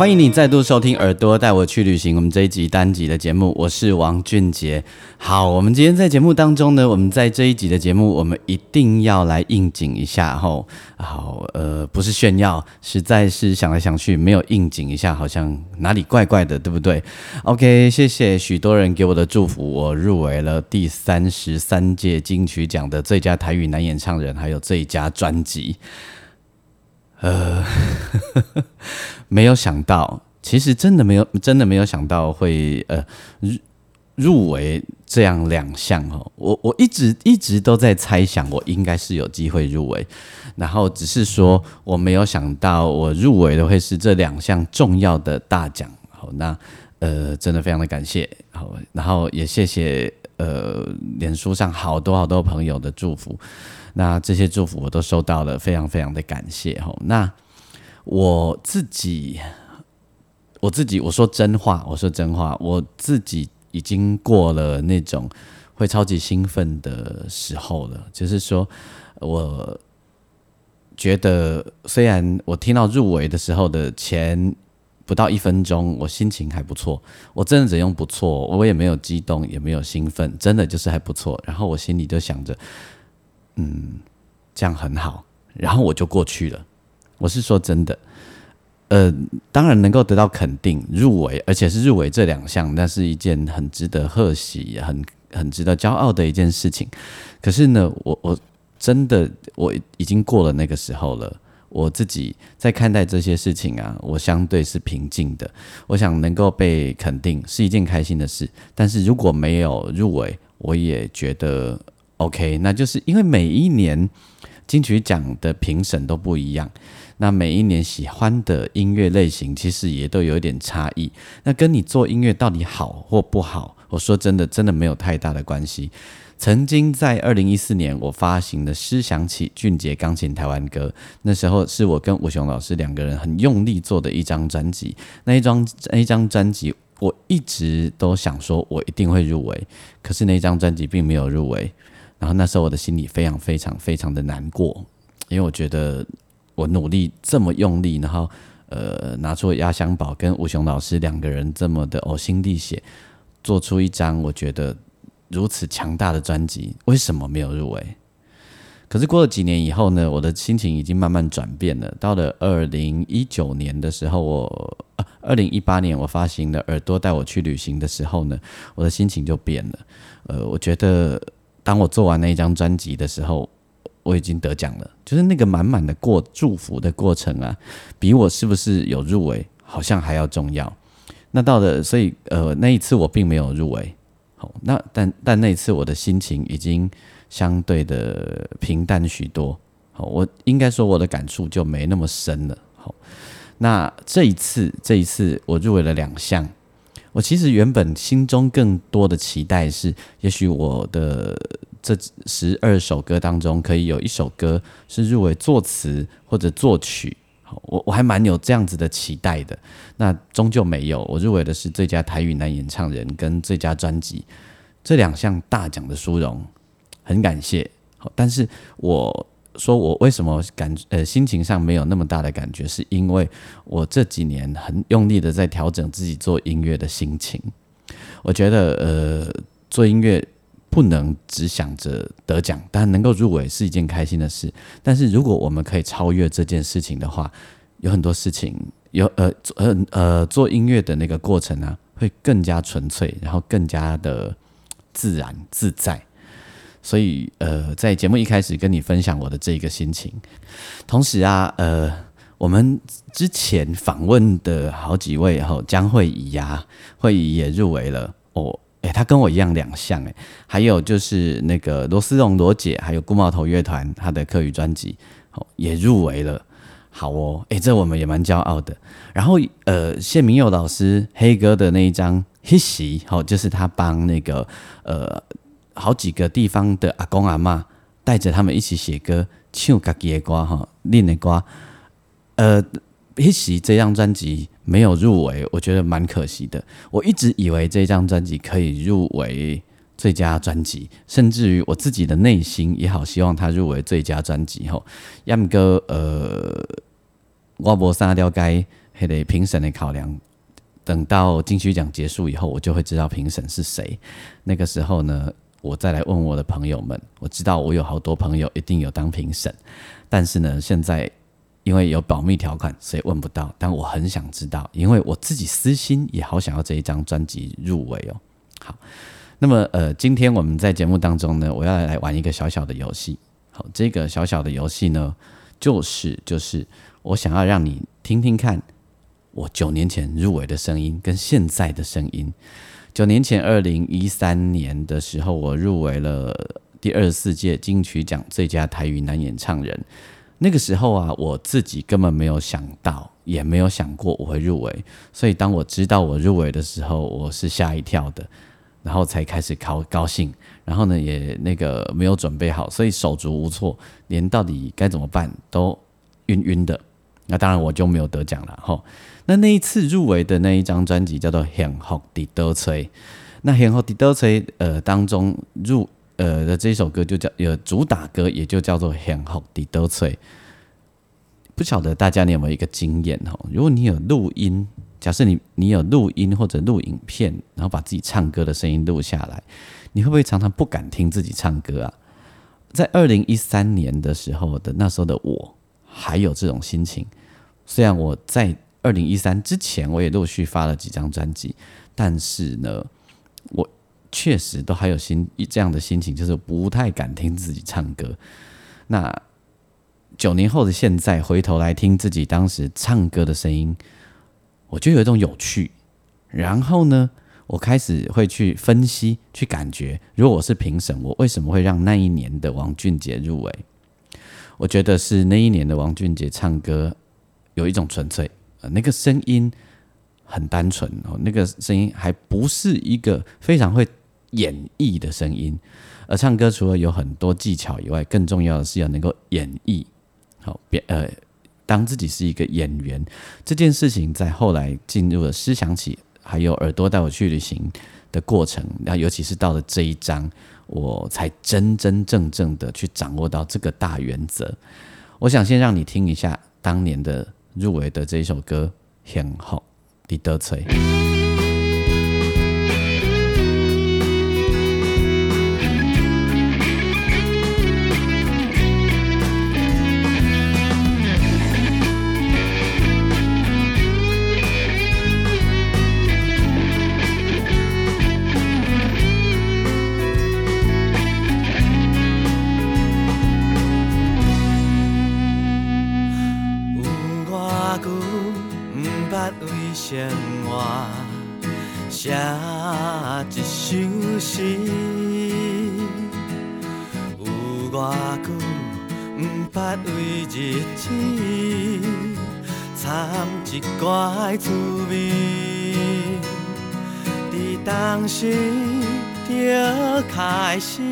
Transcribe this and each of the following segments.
欢迎你再度收听《耳朵带我去旅行》我们这一集单集的节目，我是王俊杰。好，我们今天在节目当中呢，我们在这一集的节目，我们一定要来应景一下吼。好，呃，不是炫耀，实在是想来想去，没有应景一下，好像哪里怪怪的，对不对？OK，谢谢许多人给我的祝福，我入围了第三十三届金曲奖的最佳台语男演唱人，还有最佳专辑。呃，没有想到，其实真的没有，真的没有想到会呃入入围这样两项哦。我我一直一直都在猜想，我应该是有机会入围，然后只是说我没有想到我入围的会是这两项重要的大奖。好，那呃，真的非常的感谢，好，然后也谢谢呃，脸书上好多好多朋友的祝福。那这些祝福我都收到了，非常非常的感谢哈。那我自己，我自己我说真话，我说真话，我自己已经过了那种会超级兴奋的时候了。就是说，我觉得虽然我听到入围的时候的前不到一分钟，我心情还不错，我真的只用不错，我也没有激动，也没有兴奋，真的就是还不错。然后我心里就想着。嗯，这样很好，然后我就过去了。我是说真的，呃，当然能够得到肯定入围，而且是入围这两项，那是一件很值得贺喜、很很值得骄傲的一件事情。可是呢，我我真的我已经过了那个时候了。我自己在看待这些事情啊，我相对是平静的。我想能够被肯定是一件开心的事，但是如果没有入围，我也觉得。OK，那就是因为每一年金曲奖的评审都不一样，那每一年喜欢的音乐类型其实也都有一点差异。那跟你做音乐到底好或不好，我说真的，真的没有太大的关系。曾经在二零一四年，我发行的《诗想起俊杰钢琴台湾歌》，那时候是我跟吴雄老师两个人很用力做的一张专辑。那一张那一张专辑，我一直都想说我一定会入围，可是那张专辑并没有入围。然后那时候我的心里非常非常非常的难过，因为我觉得我努力这么用力，然后呃拿出压箱宝跟吴雄老师两个人这么的呕心沥血，做出一张我觉得如此强大的专辑，为什么没有入围？可是过了几年以后呢，我的心情已经慢慢转变了。到了二零一九年的时候，我二零一八年我发行了《耳朵带我去旅行》的时候呢，我的心情就变了。呃，我觉得。当我做完那一张专辑的时候，我已经得奖了，就是那个满满的过祝福的过程啊，比我是不是有入围好像还要重要。那到了，所以呃，那一次我并没有入围，好，那但但那一次我的心情已经相对的平淡许多，好，我应该说我的感触就没那么深了。好，那这一次这一次我入围了两项。我其实原本心中更多的期待是，也许我的这十二首歌当中，可以有一首歌是入围作词或者作曲。我我还蛮有这样子的期待的。那终究没有，我入围的是最佳台语男演唱人跟最佳专辑这两项大奖的殊荣，很感谢。好，但是我。说我为什么感呃心情上没有那么大的感觉，是因为我这几年很用力的在调整自己做音乐的心情。我觉得呃做音乐不能只想着得奖，但能够入围是一件开心的事。但是如果我们可以超越这件事情的话，有很多事情有呃呃呃做音乐的那个过程呢，会更加纯粹，然后更加的自然自在。所以，呃，在节目一开始跟你分享我的这个心情，同时啊，呃，我们之前访问的好几位哈，江慧仪呀，慧仪也入围了。哦，诶，她跟我一样两项诶，还有就是那个罗思荣罗姐，还有顾茂头乐团，她的客语专辑哦也入围了，好哦，诶，这我们也蛮骄傲的。然后呃，谢明佑老师黑哥的那一张 his 好，就是他帮那个呃好几个地方的阿公阿妈带着他们一起写歌，唱家己的歌哈，练的歌。呃，his 这张专辑没有入围，我觉得蛮可惜的。我一直以为这张专辑可以入围。最佳专辑，甚至于我自己的内心也好希望他入围最佳专辑吼。要么哥，呃，我无啥了解，还得评审的考量。等到金曲奖结束以后，我就会知道评审是谁。那个时候呢，我再来问我的朋友们。我知道我有好多朋友一定有当评审，但是呢，现在因为有保密条款，所以问不到。但我很想知道，因为我自己私心也好想要这一张专辑入围哦。好。那么，呃，今天我们在节目当中呢，我要来玩一个小小的游戏。好，这个小小的游戏呢，就是就是我想要让你听听看，我九年前入围的声音跟现在的声音。九年前，二零一三年的时候，我入围了第二十四届金曲奖最佳台语男演唱人。那个时候啊，我自己根本没有想到，也没有想过我会入围。所以，当我知道我入围的时候，我是吓一跳的。然后才开始高高兴，然后呢也那个没有准备好，所以手足无措，连到底该怎么办都晕晕的。那当然我就没有得奖了哈。那那一次入围的那一张专辑叫做《幸福的多吹》，那《幸福的多吹》呃当中入呃的这首歌就叫有主打歌，也就叫做《幸福的多吹》。不晓得大家你有没有一个经验哈？如果你有录音。假设你你有录音或者录影片，然后把自己唱歌的声音录下来，你会不会常常不敢听自己唱歌啊？在二零一三年的时候的那时候的我，还有这种心情。虽然我在二零一三之前，我也陆续发了几张专辑，但是呢，我确实都还有心这样的心情，就是不太敢听自己唱歌。那九年后的现在，回头来听自己当时唱歌的声音。我就有一种有趣，然后呢，我开始会去分析、去感觉，如果我是评审，我为什么会让那一年的王俊杰入围？我觉得是那一年的王俊杰唱歌有一种纯粹，呃，那个声音很单纯哦，那个声音还不是一个非常会演绎的声音，而唱歌除了有很多技巧以外，更重要的是要能够演绎，好，别呃。当自己是一个演员，这件事情在后来进入了思想起，还有耳朵带我去旅行的过程，然后尤其是到了这一章，我才真真正正的去掌握到这个大原则。我想先让你听一下当年的入围的这一首歌《很好的得吹》。生活写一首诗，有偌久毋捌为日子掺一寡滋味，伫当时就开始，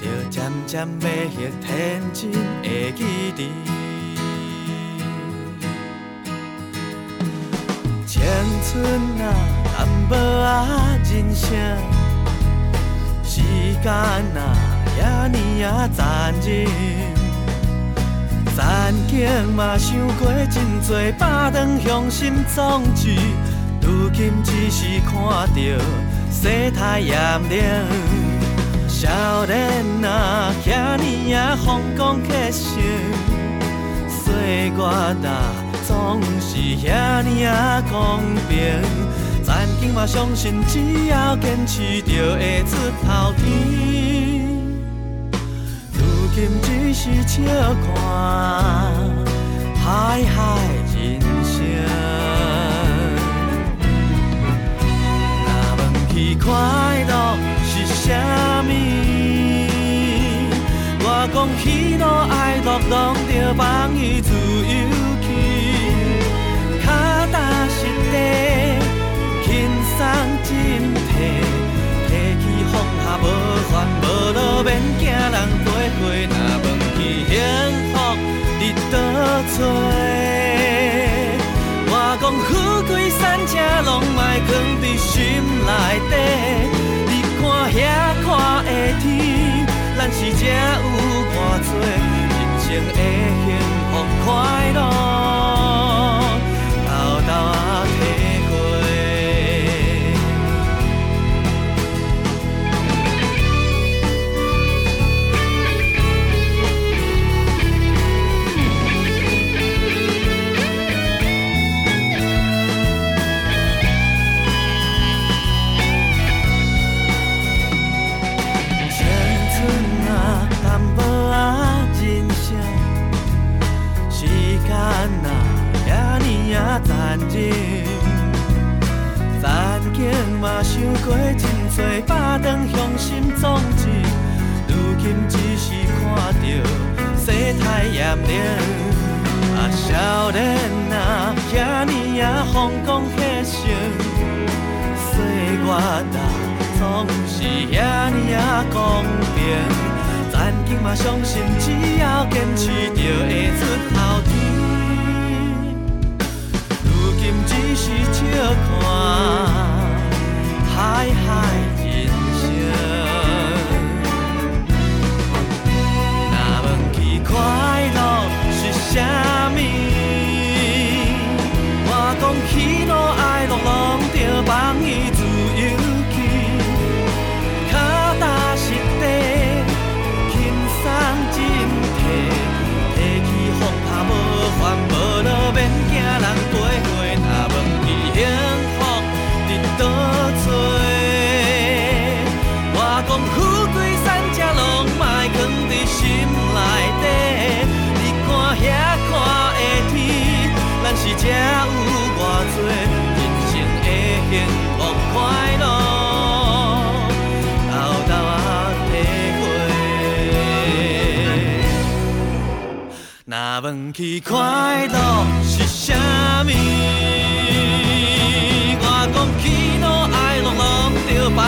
就渐渐要迄天真的记忆。青春啊，淡薄仔人生，时间啊，也呢啊残忍。曾经嘛想过真多，百段向心壮志，如今只是看到世态炎凉。少年啊，遐呢啊风光克星，岁月啊。总是遐尼啊公平，曾经嘛相信，只要坚持，就会出头天。如今只是笑看海海人生。若问起快乐是啥物，我讲喜怒哀乐拢着放伊自由地，轻松真体，提起放下无烦无恼，免惊人背过，若问起幸福伫倒找。我讲富贵山车拢莫藏伫心内底，你看遐看的天，咱是才有偌多人生的幸福快百段雄心壮志，如今只是看到世态炎凉。啊，少年啊，遐尼啊风光迄生。岁月啊，总是遐尼啊公平。咱今嘛相信，只要坚持，就会出头天。如今只是笑看海海喜怒哀乐拢着放伊若问起快乐是啥物？我讲喜怒哀乐拢着放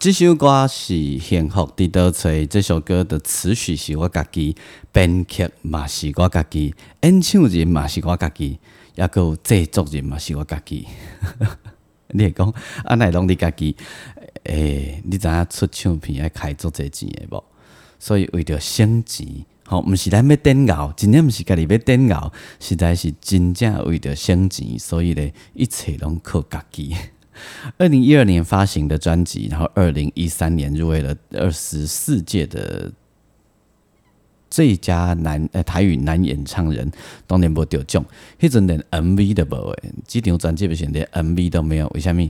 这首歌是《幸福伫倒找》，这首歌的词曲是我家己，编曲嘛是我家己，演唱人嘛是我家己，也个有制作人嘛是我家己。你会讲啊，乃拢你家己？诶、你知影出唱片爱开足侪钱的无？所以为着省钱，吼、毋是咱要点熬，真正毋是家己要点熬，实在是真正为着省钱，所以咧一切拢靠家己。二零一二年发行的专辑，然后二零一三年入围了二十四届的最佳男呃台语男演唱人，当年无得奖，迄阵连 MV 都无诶，几张专辑不行连 MV 都没有，为什么？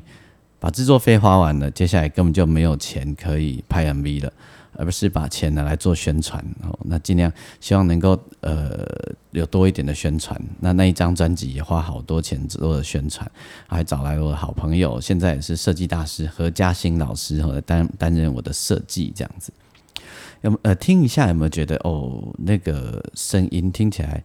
把制作费花完了，接下来根本就没有钱可以拍 MV 了，而不是把钱拿来做宣传。哦，那尽量希望能够呃有多一点的宣传。那那一张专辑也花好多钱做了宣传，还找来我的好朋友，现在也是设计大师何嘉欣老师，后来担担任我的设计这样子。有呃听一下有没有觉得哦那个声音听起来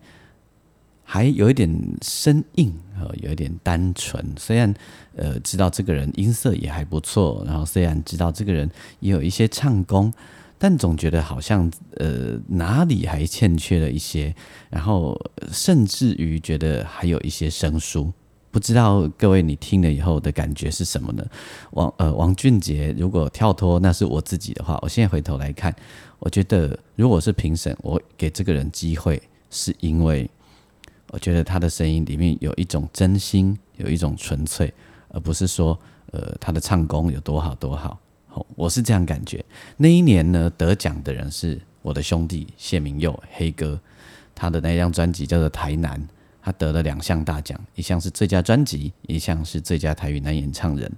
还有一点生硬，呃，有一点单纯。虽然呃知道这个人音色也还不错，然后虽然知道这个人也有一些唱功，但总觉得好像呃哪里还欠缺了一些，然后甚至于觉得还有一些生疏。不知道各位你听了以后的感觉是什么呢？王呃王俊杰如果跳脱那是我自己的话，我现在回头来看，我觉得如果是评审，我给这个人机会，是因为我觉得他的声音里面有一种真心，有一种纯粹，而不是说呃他的唱功有多好多好。我是这样感觉。那一年呢，得奖的人是我的兄弟谢明佑黑哥，他的那张专辑叫做《台南》。他得了两项大奖，一项是最佳专辑，一项是最佳台语男演唱人。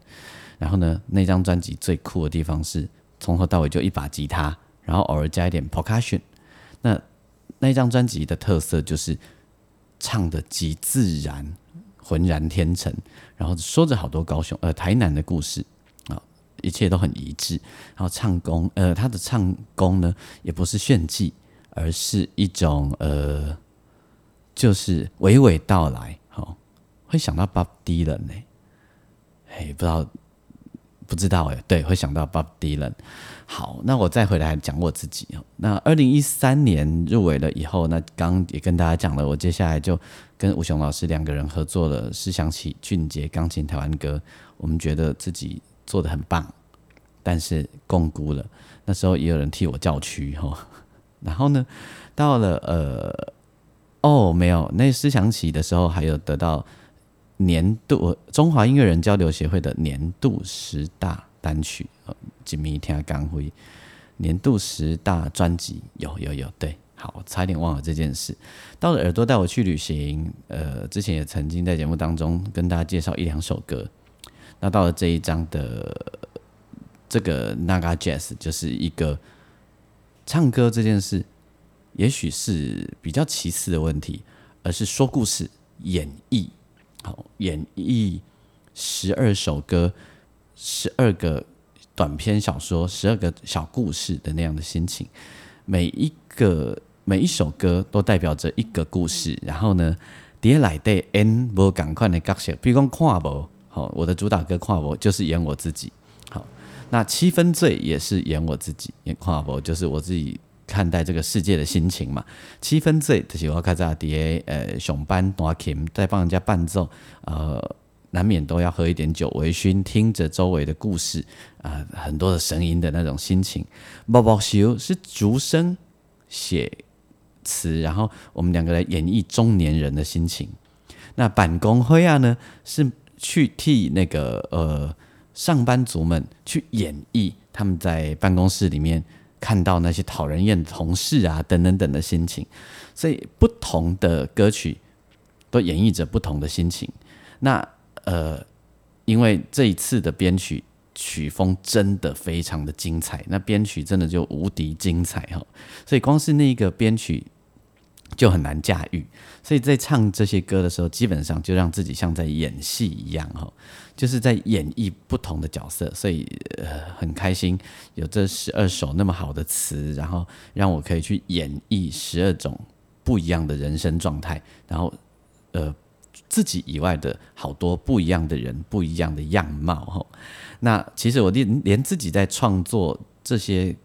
然后呢，那张专辑最酷的地方是从头到尾就一把吉他，然后偶尔加一点 percussion。那那张专辑的特色就是唱的极自然，浑然天成，然后说着好多高雄呃台南的故事，一切都很一致。然后唱功呃他的唱功呢也不是炫技，而是一种呃。就是娓娓道来，好，会想到 Bob Dylan 呢，嘿，不知道，不知道哎，对，会想到 Bob Dylan。好，那我再回来讲我自己哦。那二零一三年入围了以后，那刚也跟大家讲了，我接下来就跟吴雄老师两个人合作了《思想起俊杰钢琴台湾歌》，我们觉得自己做的很棒，但是共估了。那时候也有人替我叫屈哈。然后呢，到了呃。哦，没有，那思想起的时候还有得到年度中华音乐人交流协会的年度十大单曲，呃，吉米听刚辉年度十大专辑，有有有，对，好，差点忘了这件事。到了耳朵带我去旅行，呃，之前也曾经在节目当中跟大家介绍一两首歌。那到了这一章的这个 Naga Jazz，就是一个唱歌这件事。也许是比较其次的问题，而是说故事、演绎，好演绎十二首歌、十二个短篇小说、十二个小故事的那样的心情。每一个每一首歌都代表着一个故事。然后呢，碟来的 N 无赶快的角色，比如讲跨博，好，我的主打歌跨博就是演我自己。好，那七分醉也是演我自己，演跨博就是我自己。看待这个世界的心情嘛，七分醉就是我开在底呃上班弹琴，在帮人家伴奏，呃，难免都要喝一点酒微醺，听着周围的故事啊，很多的声音的那种心情。宝宝修是竹声写词，然后我们两个来演绎中年人的心情。那板工灰啊呢，是去替那个呃上班族们去演绎他们在办公室里面。看到那些讨人厌的同事啊，等等等的心情，所以不同的歌曲都演绎着不同的心情。那呃，因为这一次的编曲曲风真的非常的精彩，那编曲真的就无敌精彩哈，所以光是那个编曲。就很难驾驭，所以在唱这些歌的时候，基本上就让自己像在演戏一样哈，就是在演绎不同的角色，所以呃很开心有这十二首那么好的词，然后让我可以去演绎十二种不一样的人生状态，然后呃自己以外的好多不一样的人，不一样的样貌哈。那其实我连连自己在创作这些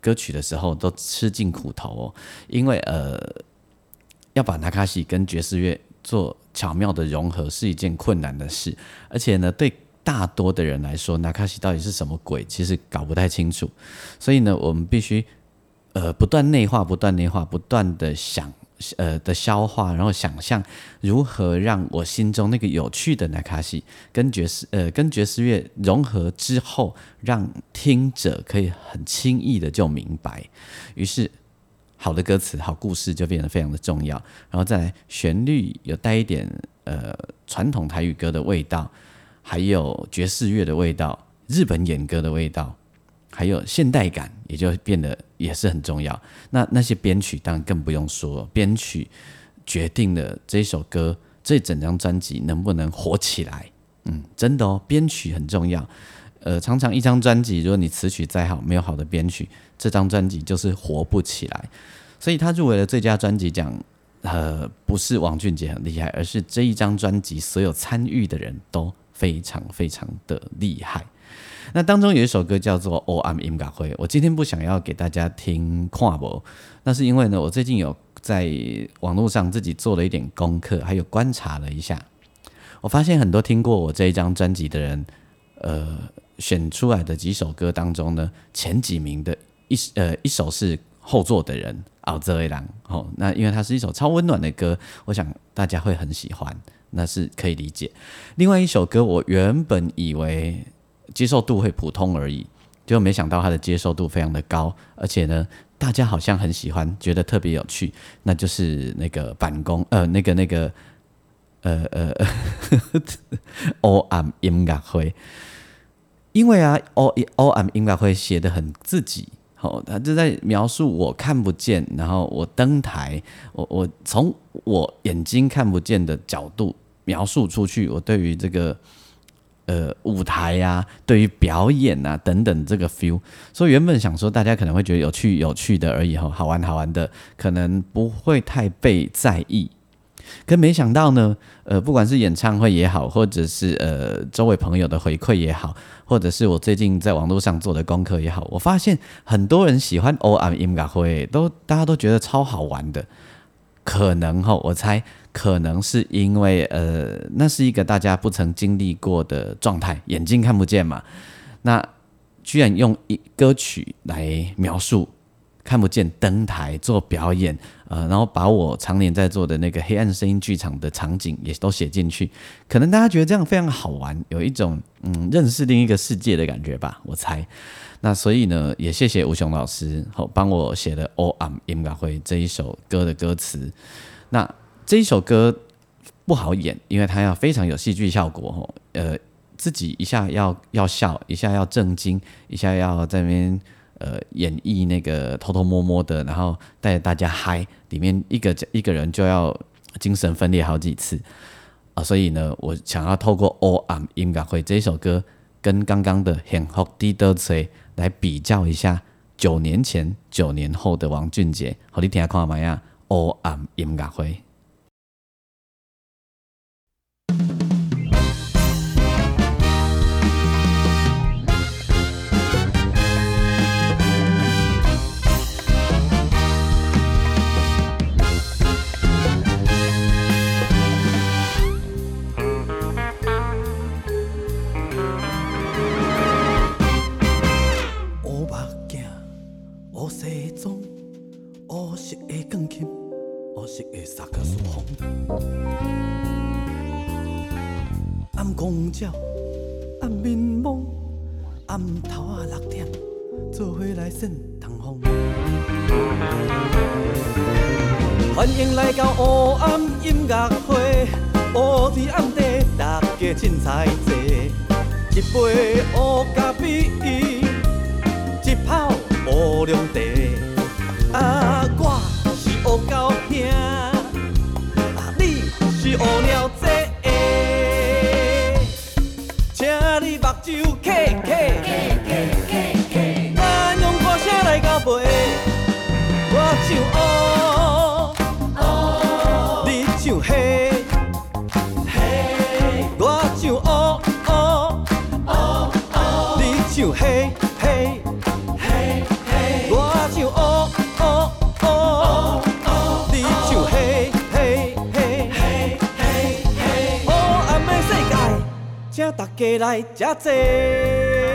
歌曲的时候都吃尽苦头哦，因为呃。要把纳卡西跟爵士乐做巧妙的融合是一件困难的事，而且呢，对大多的人来说，纳卡西到底是什么鬼，其实搞不太清楚。所以呢，我们必须呃不断内化，不断内化，不断的想呃的消化，然后想象如何让我心中那个有趣的纳卡西跟爵士呃跟爵士乐融合之后，让听者可以很轻易的就明白。于是。好的歌词、好故事就变得非常的重要，然后再来旋律有带一点呃传统台语歌的味道，还有爵士乐的味道、日本演歌的味道，还有现代感，也就变得也是很重要。那那些编曲当然更不用说，编曲决定了这首歌、这整张专辑能不能火起来。嗯，真的哦，编曲很重要。呃，常常一张专辑，如果你词曲再好，没有好的编曲，这张专辑就是活不起来。所以他入围了最佳专辑奖，呃，不是王俊杰很厉害，而是这一张专辑所有参与的人都非常非常的厉害。那当中有一首歌叫做《O I'm In 嘎会》，我今天不想要给大家听跨博，那是因为呢，我最近有在网络上自己做了一点功课，还有观察了一下，我发现很多听过我这一张专辑的人，呃，选出来的几首歌当中呢，前几名的一呃一首是后座的人熬这一郎哦，那因为它是一首超温暖的歌，我想大家会很喜欢。那是可以理解。另外一首歌，我原本以为接受度会普通而已，就没想到它的接受度非常的高，而且呢，大家好像很喜欢，觉得特别有趣。那就是那个板工，呃，那个那个，呃呃，O M 音乐会，因为啊，O O M 音乐会写的很自己。好，他就在描述我看不见，然后我登台，我我从我眼睛看不见的角度描述出去，我对于这个呃舞台呀，对于表演啊等等这个 feel，所以原本想说大家可能会觉得有趣有趣的而已哈，好玩好玩的，可能不会太被在意。可没想到呢，呃，不管是演唱会也好，或者是呃周围朋友的回馈也好，或者是我最近在网络上做的功课也好，我发现很多人喜欢 O M 音乐会，都大家都觉得超好玩的。可能哈，我猜可能是因为呃，那是一个大家不曾经历过的状态，眼睛看不见嘛，那居然用一歌曲来描述。看不见登台做表演，呃，然后把我常年在做的那个黑暗声音剧场的场景也都写进去，可能大家觉得这样非常好玩，有一种嗯认识另一个世界的感觉吧，我猜。那所以呢，也谢谢吴雄老师好帮我写的《All I'm In》会这一首歌的歌词。那这一首歌不好演，因为它要非常有戏剧效果吼，呃，自己一下要要笑，一下要震惊，一下要在那边。呃，演绎那个偷偷摸摸的，然后带着大家嗨，里面一个一个人就要精神分裂好几次啊！所以呢，我想要透过《All I'm 音乐会》这一首歌，跟刚刚的《很好滴的吹》来比较一下九年前、九年后的王俊杰。好，你听下看下嘛呀，《All I'm 音乐会》。光照暗面蒙，暗头啊六点，做伙来散东风。欢迎来到黑暗音乐会，黑在暗地，大家凊彩坐。一杯黑咖啡，一泡乌龙茶。啊，我是黑狗兄，啊，你是乌鸟 you, K, K, K, K. 来吃坐。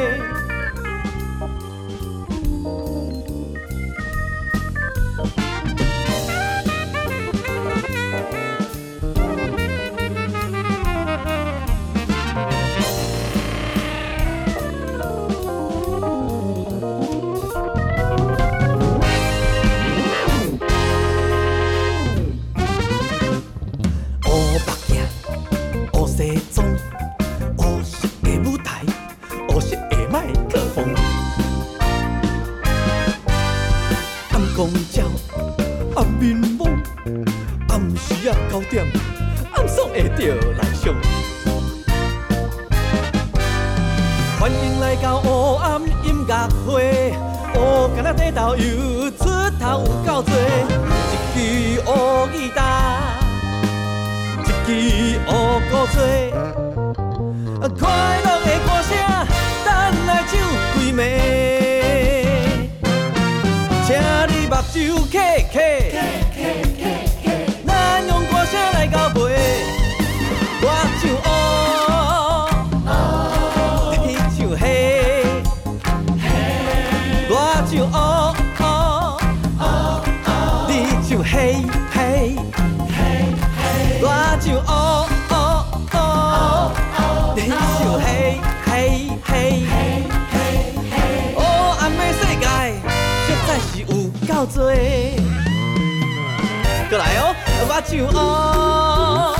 唱哦，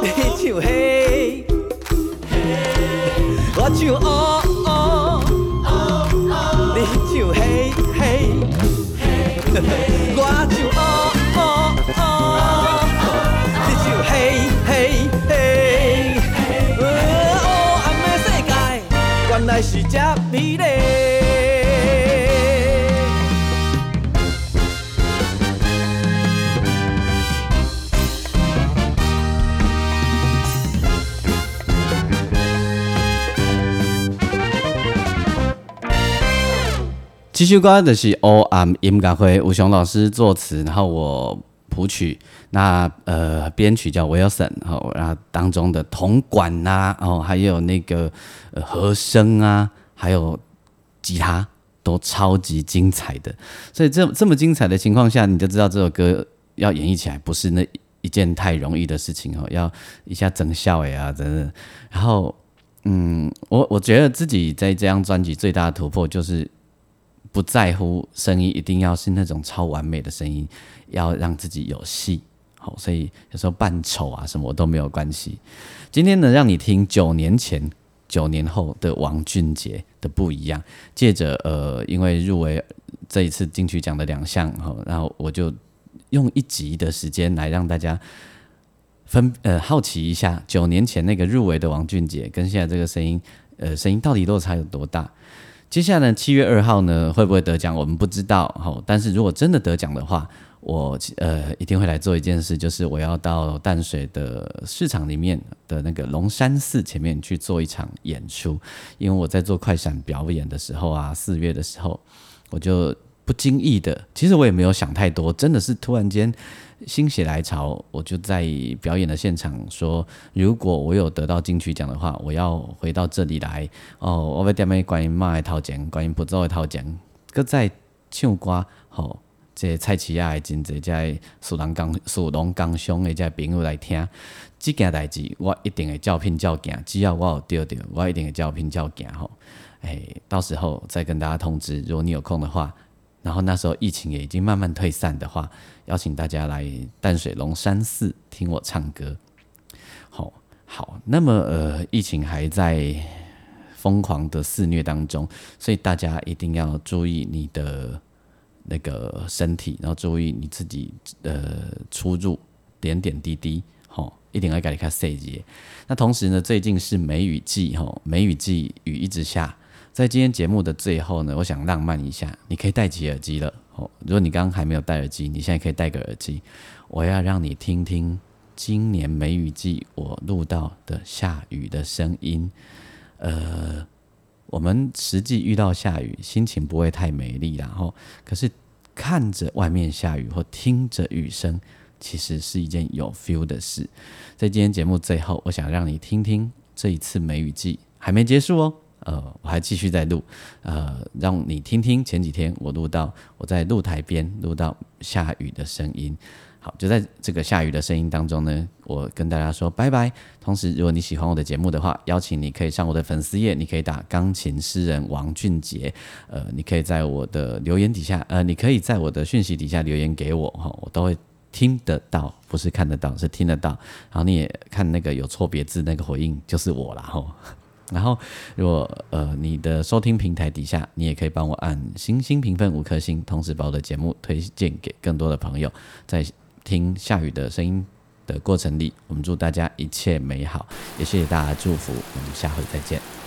你唱嘿，我唱哦哦，你唱嘿嘿，我唱哦哦哦，你唱嘿嘿嘿，哦，暗暝世界原来是这美继续歌的是 O M 音乐会，吴雄老师作词，然后我谱曲，那呃编曲叫 Wilson，然后然后当中的铜管呐、哦还有那个和声啊，还有吉他都超级精彩的，所以这这么精彩的情况下，你就知道这首歌要演绎起来不是那一件太容易的事情哦，要一下整笑哎啊，真的，然后嗯，我我觉得自己在这张专辑最大的突破就是。不在乎声音一定要是那种超完美的声音，要让自己有戏。好，所以有时候扮丑啊什么都没有关系。今天呢，让你听九年前、九年后的王俊杰的不一样。借着呃，因为入围这一次金曲奖的两项，哈，然后我就用一集的时间来让大家分呃好奇一下，九年前那个入围的王俊杰跟现在这个声音，呃，声音到底落差有多大？接下来七月二号呢，会不会得奖？我们不知道。好，但是如果真的得奖的话，我呃一定会来做一件事，就是我要到淡水的市场里面的那个龙山寺前面去做一场演出。因为我在做快闪表演的时候啊，四月的时候，我就不经意的，其实我也没有想太多，真的是突然间心血来潮，我就在表演的现场说，如果我有得到金曲奖的话，我要回到这里来哦，我要点咩关于妈的头奖，关于不走的头奖，搁再唱歌，吼、这蔡奇亚的真侪这属龙刚属龙刚兄的这朋友来听，这件代志我一定会照拼照行，只要我有对到，我一定会照拼照行吼。哎，到时候再跟大家通知，如果你有空的话，然后那时候疫情也已经慢慢退散的话，邀请大家来淡水龙山寺听我唱歌。好，好，那么呃，疫情还在疯狂的肆虐当中，所以大家一定要注意你的那个身体，然后注意你自己呃出入点点滴滴，吼、一定要给你看细节。那同时呢，最近是梅雨季，吼，梅雨季雨一直下。在今天节目的最后呢，我想浪漫一下，你可以戴起耳机了。哦，如果你刚刚还没有戴耳机，你现在可以戴个耳机。我要让你听听今年梅雨季我录到的下雨的声音。呃，我们实际遇到下雨，心情不会太美丽，然后可是看着外面下雨或听着雨声，其实是一件有 feel 的事。在今天节目最后，我想让你听听这一次梅雨季还没结束哦。呃，我还继续在录，呃，让你听听前几天我录到我在露台边录到下雨的声音。好，就在这个下雨的声音当中呢，我跟大家说拜拜。同时，如果你喜欢我的节目的话，邀请你可以上我的粉丝页，你可以打钢琴诗人王俊杰，呃，你可以在我的留言底下，呃，你可以在我的讯息底下留言给我哈，我都会听得到，不是看得到，是听得到。然后你也看那个有错别字那个回应，就是我啦哈。然后，如果呃你的收听平台底下，你也可以帮我按星星评分五颗星，同时把我的节目推荐给更多的朋友。在听下雨的声音的过程里，我们祝大家一切美好，也谢谢大家的祝福，我们下回再见。